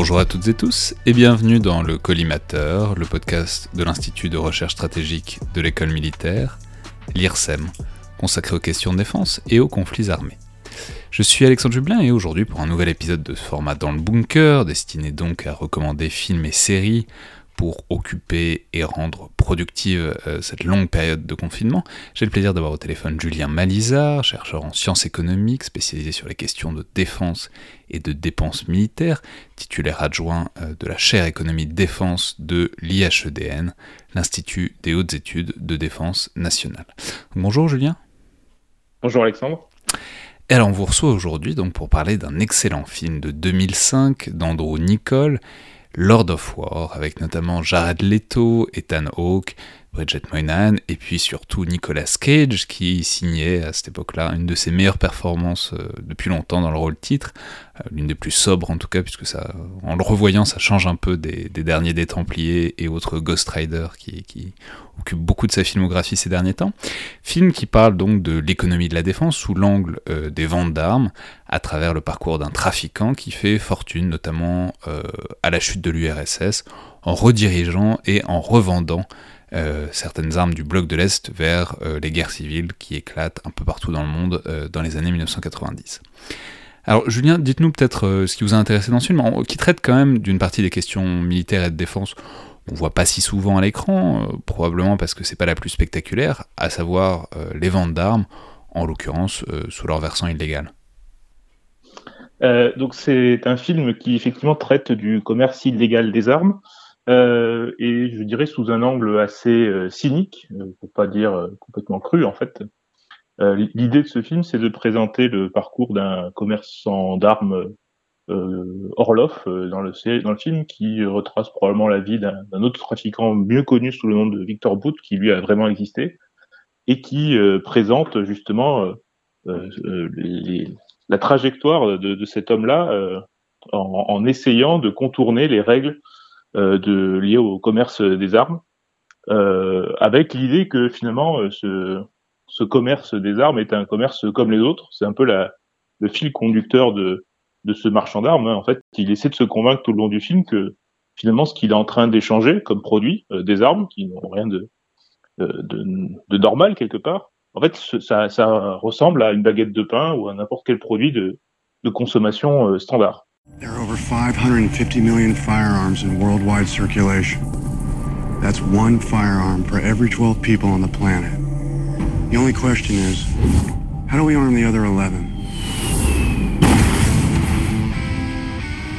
Bonjour à toutes et tous et bienvenue dans le Collimateur, le podcast de l'Institut de recherche stratégique de l'école militaire, l'IRSEM, consacré aux questions de défense et aux conflits armés. Je suis Alexandre Jublin et aujourd'hui pour un nouvel épisode de ce format dans le bunker, destiné donc à recommander films et séries pour occuper et rendre productive euh, cette longue période de confinement, j'ai le plaisir d'avoir au téléphone Julien Malizard, chercheur en sciences économiques spécialisé sur les questions de défense et de dépenses militaires, titulaire adjoint euh, de la chaire économie de défense de l'IHEDN, l'Institut des hautes études de défense nationale. Bonjour Julien. Bonjour Alexandre. Et alors on vous reçoit aujourd'hui donc pour parler d'un excellent film de 2005 d'Andrew Nicole Lord of War, avec notamment Jared Leto, Ethan Hawke, Bridget Moynihan, et puis surtout Nicolas Cage, qui signait à cette époque-là une de ses meilleures performances euh, depuis longtemps dans le rôle titre, euh, l'une des plus sobres en tout cas, puisque ça, en le revoyant, ça change un peu des, derniers des Templiers et autres Ghost Rider qui, qui occupe beaucoup de sa filmographie ces derniers temps. Film qui parle donc de l'économie de la défense sous l'angle euh, des ventes d'armes, à travers le parcours d'un trafiquant qui fait fortune, notamment à la chute de l'URSS, en redirigeant et en revendant euh, certaines armes du bloc de l'Est vers euh, les guerres civiles qui éclatent un peu partout dans le monde euh, dans les années 1990. Alors Julien, dites-nous peut-être ce qui vous a intéressé dans ce film, qui traite quand même d'une partie des questions militaires et de défense qu'on voit pas si souvent à l'écran, probablement parce que c'est pas la plus spectaculaire, à savoir les ventes d'armes, en l'occurrence sous leur versant illégal. donc c'est un film qui effectivement traite du commerce illégal des armes, euh, et je dirais sous un angle assez euh, cynique, euh, pour pas dire complètement cru en fait. L'idée de ce film, c'est de présenter le parcours d'un commerçant d'armes Orloff dans le, film, qui retrace probablement la vie d'un autre trafiquant mieux connu sous le nom de Victor Boot, qui lui a vraiment existé, et qui présente justement la trajectoire de, cet homme-là en, essayant de contourner les règles de lié au commerce des armes, euh, avec l'idée que finalement euh, ce, ce commerce des armes est un commerce comme les autres. C'est un peu la, le fil conducteur de, de ce marchand d'armes. Hein. En fait, il essaie de se convaincre tout le long du film que finalement ce qu'il est en train d'échanger comme produit, des armes qui n'ont rien de, de, de, normal quelque part, en fait, ça, ça, ressemble à une baguette de pain ou à n'importe quel produit de, de consommation standard. There are over 550 million firearms in worldwide circulation. That's one firearm for every 12 people on the planet. The only question is, how do we arm the other 11?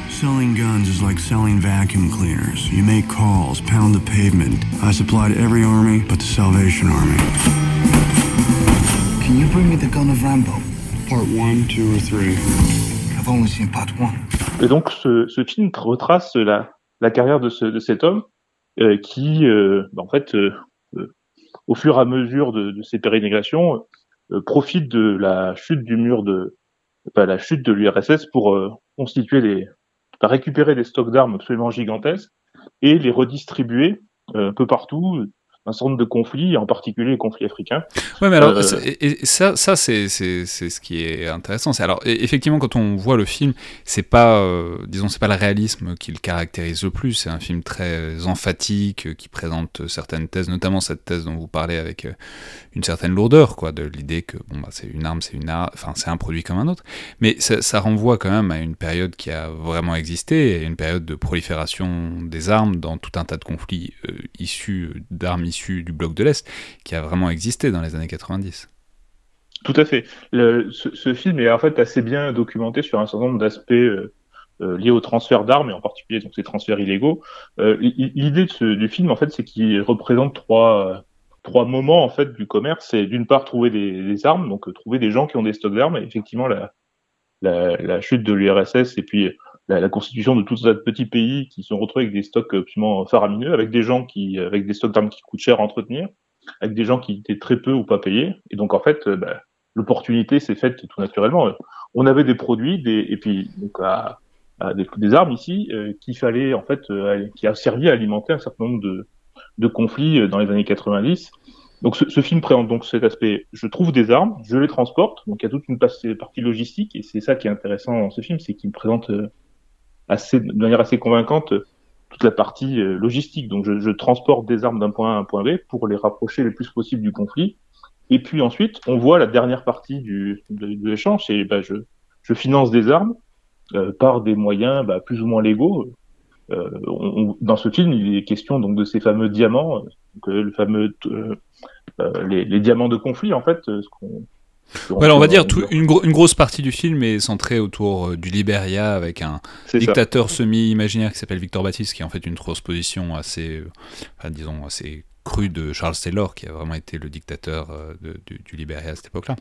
Selling guns is like selling vacuum cleaners. You make calls, pound the pavement. I supply to every army but the Salvation Army. Can you bring me the gun of Rambo? Part one, two, or three? I've only seen part one. Et donc ce, ce film retrace la, carrière de, ce, de cet homme euh, qui, euh, bah, en fait, euh, au fur et à mesure de, ses pérégrinations, euh, profite de la chute du mur de, la chute de l'URSS pour constituer des, récupérer des stocks d'armes absolument gigantesques et les redistribuer un peu partout un certain nombre de conflits, en particulier les conflits africains. Ouais, mais alors, euh, et, ça, ça c'est ce qui est intéressant. Alors, effectivement, quand on voit le film, c'est pas, euh, disons, c'est pas le réalisme qui le caractérise le plus. C'est un film très emphatique, euh, qui présente certaines thèses, notamment cette thèse dont vous parlez avec une certaine lourdeur, quoi, de l'idée que, bon, bah, c'est une arme, c'est une arme, enfin, c'est un produit comme un autre. Mais ça, ça, renvoie quand même à une période qui a vraiment existé, une période de prolifération des armes dans tout un tas de conflits issus d'armes issu du bloc de l'Est, qui a vraiment existé dans les années 90. Tout à fait. ce, film est en fait assez bien documenté sur un certain nombre d'aspects euh, euh, liés au transfert d'armes et en particulier donc ces transferts illégaux. Euh, l'idée du film en fait, c'est qu'il représente trois trois moments en fait du commerce. C'est d'une part trouver des, armes, donc trouver des gens qui ont des stocks d'armes. Et effectivement, la, la, chute de l'URSS et puis la, constitution de tout un tas de petits pays qui sont retrouvés avec des stocks absolument faramineux, avec des gens qui, avec des stocks d'armes qui coûtent cher à entretenir, avec des gens qui étaient très peu ou pas payés. Et donc en fait, euh, bah, l'opportunité s'est faite tout naturellement. On avait des produits, des, et puis donc à, des, armes ici euh, qu'il fallait en fait, euh, qui a servi à alimenter un certain nombre de, de conflits dans les années 90. Donc ce, ce, film présente donc cet aspect, je trouve des armes, je les transporte, donc il y a toute une partie logistique, et c'est ça qui est intéressant dans ce film, c'est qu'il présente assez, de manière assez convaincante toute la partie logistique. Donc je, transporte des armes d'un point A à un point B pour les rapprocher le plus possible du conflit. Et puis ensuite, on voit la dernière partie du, de, l'échange, c'est bah, je, je finance des armes euh, par des moyens bah, plus ou moins légaux. Euh, dans ce film, il est question donc de ces fameux diamants, euh, le fameux les, les, diamants de conflit en fait, ce voilà, on va dire tout, une, gro une, grosse partie du film est centrée autour du Liberia avec un dictateur semi-imaginaire qui s'appelle Victor Baptiste, qui est en fait une transposition assez, enfin, disons, assez crue de Charles Taylor, qui a vraiment été le dictateur de, du, du Liberia à cette époque-là.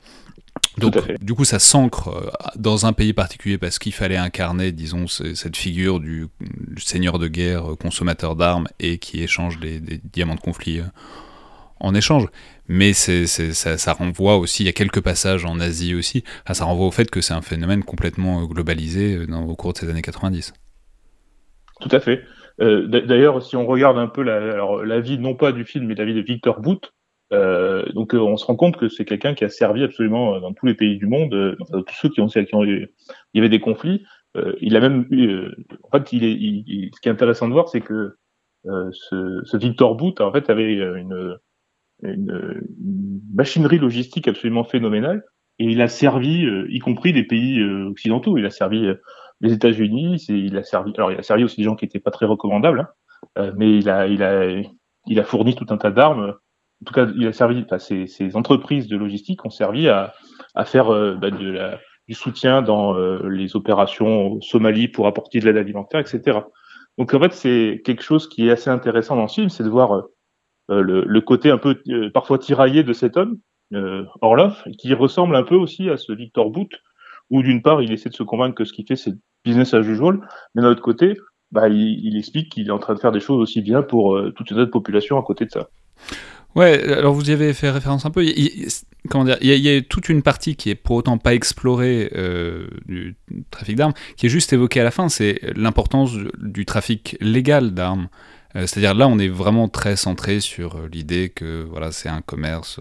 Donc, du coup, ça s'ancre euh, dans un pays particulier parce qu'il fallait incarner, disons, cette figure du, seigneur de guerre, euh, consommateur d'armes et qui échange des, diamants de conflit euh, en échange. Mais c'est, ça, ça, renvoie aussi, il y a quelques passages en Asie aussi, ça renvoie au fait que c'est un phénomène complètement globalisé dans, au cours de ces années 90. Tout à fait. d'ailleurs, si on regarde un peu la, vie, non pas du film, mais la vie de Victor Booth, euh, donc euh, on se rend compte que c'est quelqu'un qui a servi absolument euh, dans tous les pays du monde, euh, tous ceux qui ont, qui ont eu, il y avait des conflits. il a même eu, en fait, il est, ce qui est intéressant de voir, c'est que ce, ce, Victor Boot en fait avait une, une, machinerie logistique absolument phénoménale et il a servi, y compris des pays occidentaux. Il a servi les États-Unis, il a servi, alors il a servi aussi des gens qui étaient pas très recommandables, hein, mais il a, il a, il a fourni tout un tas d'armes en tout cas, il a servi, enfin, ces, entreprises de logistique ont servi à, faire euh, bah, du soutien dans euh, les opérations au Somalie pour apporter de l'aide alimentaire, etc. Donc en fait, c'est quelque chose qui est assez intéressant dans ce film, c'est de voir euh, le, le, côté un peu parfois tiraillé de cet homme, Orloff, qui ressemble un peu aussi à ce Victor Boot, où d'une part, il essaie de se convaincre que ce qu'il fait, c'est business as usual, mais d'un autre côté, bah, il, explique qu'il est en train de faire des choses aussi bien pour toute une autre population à côté de ça. Ouais, alors vous y avez fait référence un peu. Il, comment dire il y, a, toute une partie qui est pour autant pas explorée euh, du trafic d'armes, qui est juste évoquée à la fin. C'est l'importance du, trafic légal d'armes. Euh, c'est-à-dire là, on est vraiment très centré sur euh, l'idée que voilà, c'est un commerce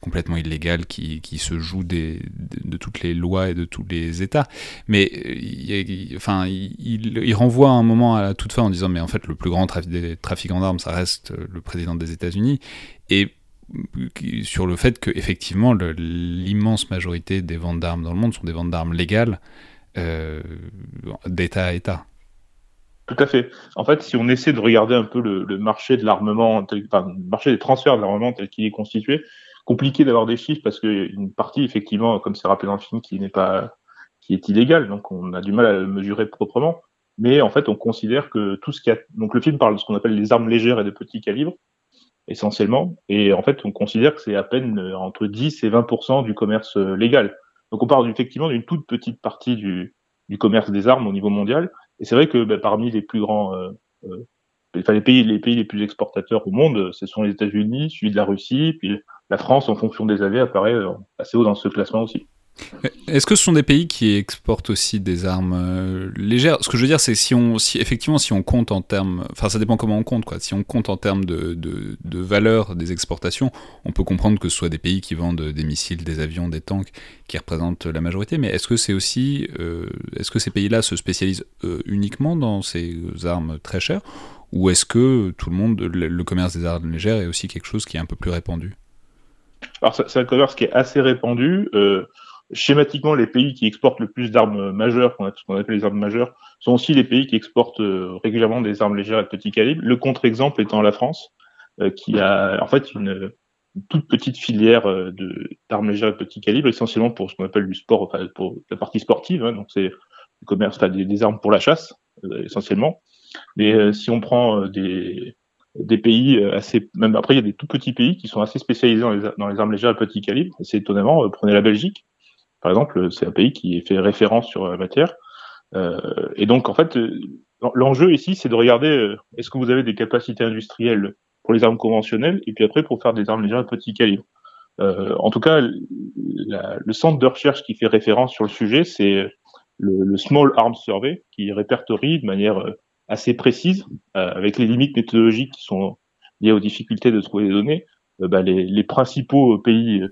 complètement illégal qui, se joue des, de, toutes les lois et de tous les États. Mais il, enfin, il, renvoie un moment à la toute fin en disant mais en fait le plus grand trafic, trafiquant d'armes ça reste le président des États-Unis et sur le fait que effectivement l'immense majorité des ventes d'armes dans le monde sont des ventes d'armes légales euh, d'État à État. Tout à fait. En fait, si on essaie de regarder un peu le, marché de l'armement, enfin, le marché des transferts d'armement tel qu'il est constitué, compliqué d'avoir des chiffres parce qu'une partie, effectivement, comme c'est rappelé dans le film, qui n'est pas, qui est illégale, donc on a du mal à le mesurer proprement. Mais en fait, on considère que tout ce qui a, donc le film parle de ce qu'on appelle les armes légères et de petits calibres, essentiellement. Et en fait, on considère que c'est à peine euh, entre 10 et 20% du commerce euh, légal. Donc on parle effectivement d'une toute petite partie du, commerce des armes au niveau mondial. Et c'est vrai que bah, parmi les plus grands, euh, euh, enfin, les pays, les pays les plus exportateurs au monde, ce sont les États-Unis, celui de la Russie, puis la France, en fonction des années, apparaît euh, assez haut dans ce classement aussi. Est-ce que ce sont des pays qui exportent aussi des armes euh, légères? Ce que je veux dire, c'est si on, si effectivement, si on compte en termes, enfin, ça dépend comment on compte, quoi. Si on compte en termes de, de, de, valeur des exportations, on peut comprendre que ce soit des pays qui vendent des missiles, des avions, des tanks, qui représentent la majorité. Mais est-ce que c'est aussi, euh, est-ce que ces pays-là se spécialisent uniquement dans ces armes très chères, ou est-ce que tout le monde, le, commerce des armes légères est aussi quelque chose qui est un peu plus répandu? Alors, c'est un commerce qui est assez répandu. Euh, schématiquement, les pays qui exportent le plus d'armes majeures, qu'on appelle les armes majeures, sont aussi les pays qui exportent euh, régulièrement des armes légères et petit calibre. Le contre-exemple étant la France, euh, qui a en fait une, toute petite filière euh, d'armes légères et petit calibre, essentiellement pour ce qu'on appelle du sport, enfin pour la partie sportive. Hein, donc c'est du commerce, enfin des, armes pour la chasse essentiellement. Mais si on prend des pays assez, même après il y a des tout petits pays qui sont assez spécialisés dans les, dans les armes légères à petit calibre. C'est étonnamment, prenez la Belgique, par exemple, c'est un pays qui fait référence sur la matière. Euh, et donc en fait, l'enjeu ici, c'est de regarder est-ce que vous avez des capacités industrielles pour les armes conventionnelles et puis après pour faire des armes légères à petit calibre. Euh, en tout cas, le centre de recherche qui fait référence sur le sujet, c'est le, Small Arms Survey, qui répertorie de manière assez précise, euh, avec les limites méthodologiques qui sont liées aux difficultés de trouver des données, euh, bah, les, les, principaux pays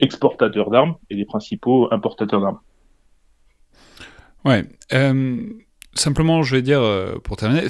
exportateurs d'armes et les principaux importateurs d'armes. Ouais. Euh, Simplement, je vais dire, euh, pour terminer,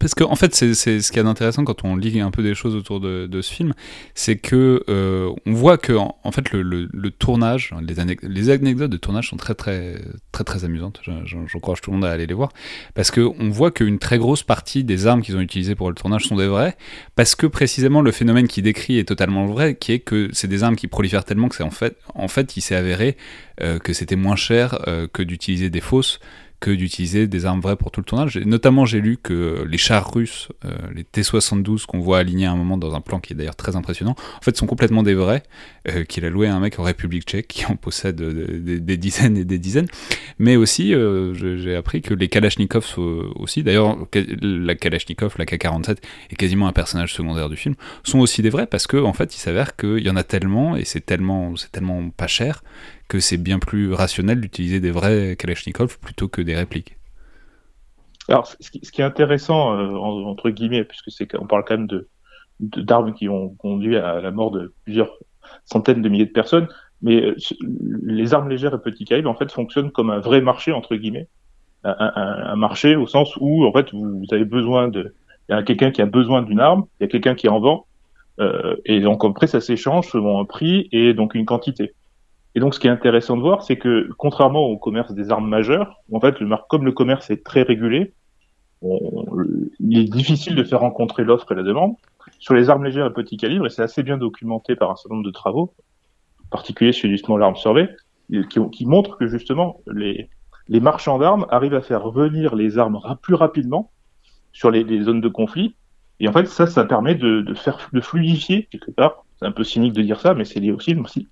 parce qu'en en fait, c'est ce qui est intéressant quand on lit un peu des choses autour de, ce film, c'est que euh, on voit que en, fait le, tournage, les, anecdotes de tournage sont très très très très amusantes. J'encourage tout le monde à aller les voir parce que on voit qu'une très grosse partie des armes qu'ils ont utilisées pour le tournage sont des vraies, parce que précisément le phénomène qui décrit est totalement vrai, qui est que c'est des armes qui prolifèrent tellement que c'est en fait en fait il s'est avéré euh, que c'était moins cher euh, que d'utiliser des fausses que d'utiliser des armes vraies pour tout le tournage. Notamment, j'ai lu que les chars russes, euh, les T-72 qu'on voit alignés à un moment dans un plan qui est d'ailleurs très impressionnant, en fait, sont complètement des vrais, euh, qu'il a loué à un mec en République tchèque qui en possède euh, des, dizaines et des dizaines. Mais aussi, j'ai appris que les Kalachnikovs aussi, d'ailleurs, la Kalachnikov, la K-47, est quasiment un personnage secondaire du film, sont aussi des vrais parce que, en fait, il s'avère qu'il y en a tellement et c'est tellement, tellement pas cher que c'est bien plus rationnel d'utiliser des vrais Kalachnikov plutôt que des répliques. Alors, ce qui, est intéressant, euh, entre guillemets, puisque c'est qu'on parle quand même de d'armes qui ont conduit à la mort de plusieurs centaines de milliers de personnes, mais euh, les armes légères et petits calibres en fait fonctionnent comme un vrai marché entre guillemets, un, marché au sens où en fait vous, vous avez besoin de, il y a quelqu'un qui a besoin d'une arme, il y a quelqu'un qui en vend, euh, et donc après ça s'échange selon un prix et donc une quantité. Et donc, ce qui est intéressant de voir, c'est que contrairement au commerce des armes majeures, en fait, comme le commerce est très régulé, il est difficile de faire rencontrer l'offre et la demande. Sur les armes légères et petits calibres, et c'est assez bien documenté par un certain nombre de travaux, en particulier du Small Arms Survey, qui, qui montre que justement les, marchands d'armes arrivent à faire venir les armes plus rapidement sur les, zones de conflit. Et en fait, ça, ça permet de, de faire de fluidifier quelque part. C'est un peu cynique de dire ça, mais c'est lié aussi, aussi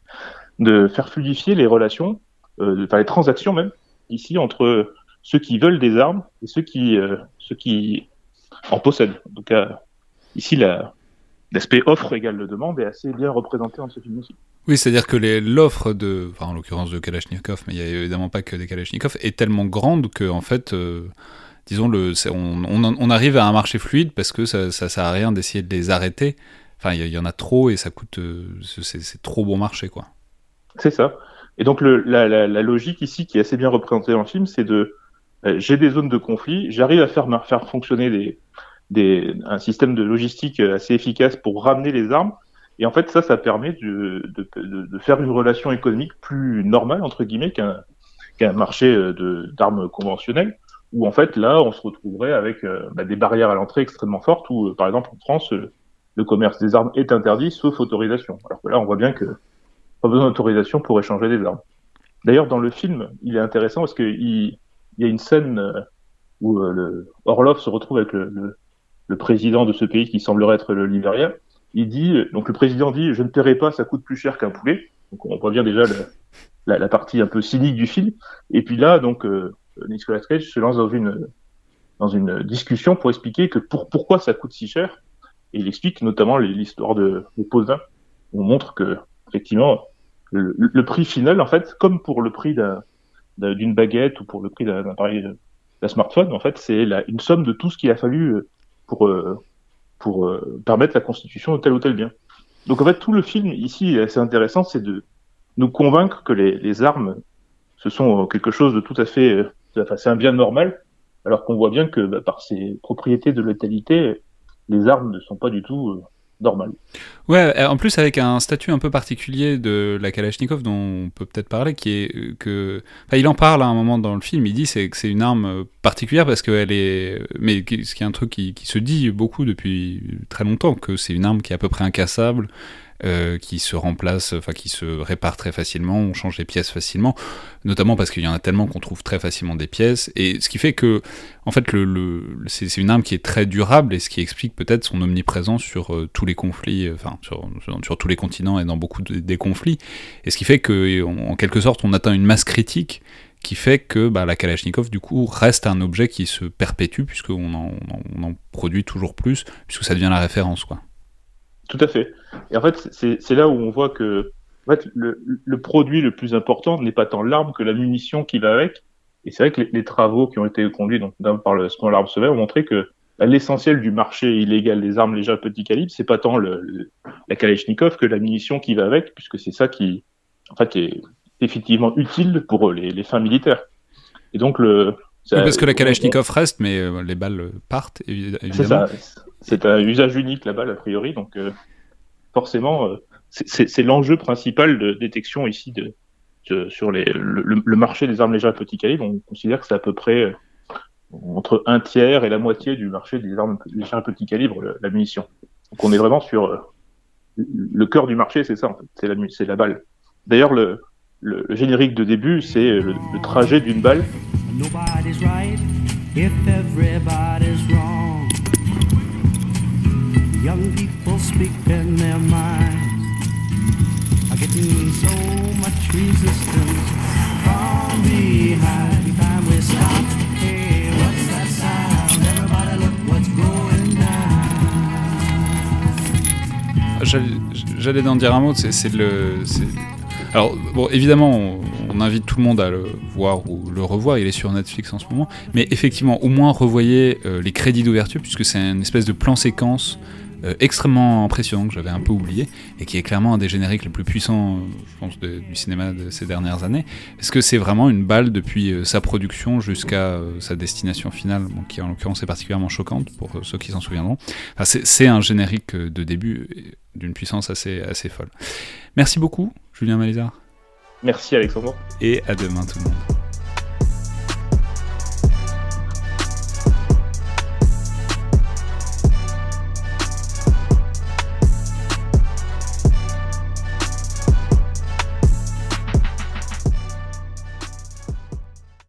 de faire fluidifier les relations, euh, enfin les transactions même, ici entre ceux qui veulent des armes et ceux qui, euh, ceux qui en possèdent. Donc euh, ici, la, l'aspect offre égale demande est assez bien représenté dans ce film aussi. Oui, c'est-à-dire que l'offre de, enfin en l'occurrence de Kalachnikov, mais il n'y a évidemment pas que des Kalachnikov, est tellement grande que en fait, euh, disons le, on, arrive à un marché fluide parce que ça, ça sert à rien d'essayer de les arrêter. Enfin, il y, y, en a trop et ça coûte, euh, c'est trop bon marché quoi. C'est ça. Et donc le, la, logique ici, qui est assez bien représentée dans le film, c'est de euh, j'ai des zones de conflit, j'arrive à faire fonctionner un système de logistique assez efficace pour ramener les armes. Et en fait, ça, ça permet de, faire une relation économique plus normale entre guillemets qu'un marché d'armes conventionnelles, où en fait là, on se retrouverait avec euh, bah, des barrières à l'entrée extrêmement fortes, où euh, par exemple en France, le commerce des armes est interdit sauf autorisation. Alors que là, on voit bien que pas besoin d'autorisation pour échanger des armes. D'ailleurs, dans le film, il est intéressant parce qu'il il y a une scène euh, où euh, le Orlov se retrouve avec le, président de ce pays qui semblerait être le Libéria. Il dit, donc le président dit, je ne paierai pas, ça coûte plus cher qu'un poulet. Donc on voit bien déjà la, partie un peu cynique du film. Et puis là, donc euh, Nicolas Cage se lance dans une discussion pour expliquer que pour pourquoi ça coûte si cher. Et il explique notamment l'histoire de, de. On montre que effectivement, le, prix final, en fait, comme pour le prix d'une baguette ou pour le prix d'un appareil d'un smartphone, en fait, c'est une somme de tout ce qu'il a fallu euh, pour, euh, euh, permettre la constitution de tel ou tel bien. Donc en fait, tout le film ici est assez intéressant, c'est de nous convaincre que les, armes, ce sont quelque chose de tout à fait, enfin, c'est un bien normal, alors qu'on voit bien que bah, par ses propriétés de létalité, les armes ne sont pas du tout normal. Ouais, en plus avec un statut un peu particulier de la Kalachnikov dont on peut peut-être parler, qui est euh, que, enfin, il en parle à un moment dans le film. Il dit c'est que c'est une arme euh, particulière parce qu'elle est, mais ce qui est un truc qui, qui, se dit beaucoup depuis très longtemps, que c'est une arme qui est à peu près incassable, euh, qui se remplace, enfin qui se répare très facilement, on change les pièces facilement, notamment parce qu'il y en a tellement qu'on trouve très facilement des pièces, et ce qui fait que, en fait, c'est une arme qui est très durable, et ce qui explique peut-être son omniprésence sur euh, tous les conflits, euh, enfin sur, tous les continents et dans beaucoup de, des conflits, et ce qui fait que, en quelque sorte, on atteint une masse critique qui fait que bah, la Kalachnikov du coup reste un objet qui se perpétue puisqu'on en, on en produit toujours plus puisque ça devient la référence quoi. Tout à fait. Et en fait, c'est là où on voit que en fait, le, le produit le plus important n'est pas tant l'arme que la munition qui va avec. Et c'est vrai que les, les, travaux qui ont été conduits donc, par le Small Arms Survey ont montré que l'essentiel du marché illégal des armes légères petit calibre, c'est pas tant le, le, la Kalachnikov que la munition qui va avec, puisque c'est ça qui, en fait, est effectivement utile pour les, les fins militaires. Et donc, le, parce que la Kalachnikov reste, mais euh, les balles partent, évidemment. C'est ça. C'est un usage unique, la balle, a priori. Donc, euh, forcément, euh, c'est l'enjeu principal de détection ici de, sur le, marché des armes légères à petit calibre. On considère que c'est à peu près entre un tiers et la moitié du marché des armes légères à petit calibre, la munition. Donc, on est vraiment sur le cœur du marché, c'est ça, en fait. C'est la, la balle. D'ailleurs, le, le, générique de début, c'est le, trajet d'une balle. J'allais en dire un mot, c'est le, alors, bon, évidemment, on, invite tout le monde à le voir ou le revoir, il est sur Netflix en ce moment, mais effectivement, au moins revoyez euh, les crédits d'ouverture, puisque c'est une espèce de plan séquence euh, extrêmement impressionnant que j'avais un peu oublié, et qui est clairement un des génériques les plus puissants, je pense, du cinéma de ces dernières années, parce que c'est vraiment une balle depuis euh, sa production jusqu'à sa destination finale, qui en l'occurrence est particulièrement choquante pour ceux qui s'en souviendront. Enfin, c'est un générique de début d'une puissance assez, assez folle. Merci beaucoup, Julien Malizard. Merci Alexandre. Et à demain tout le monde.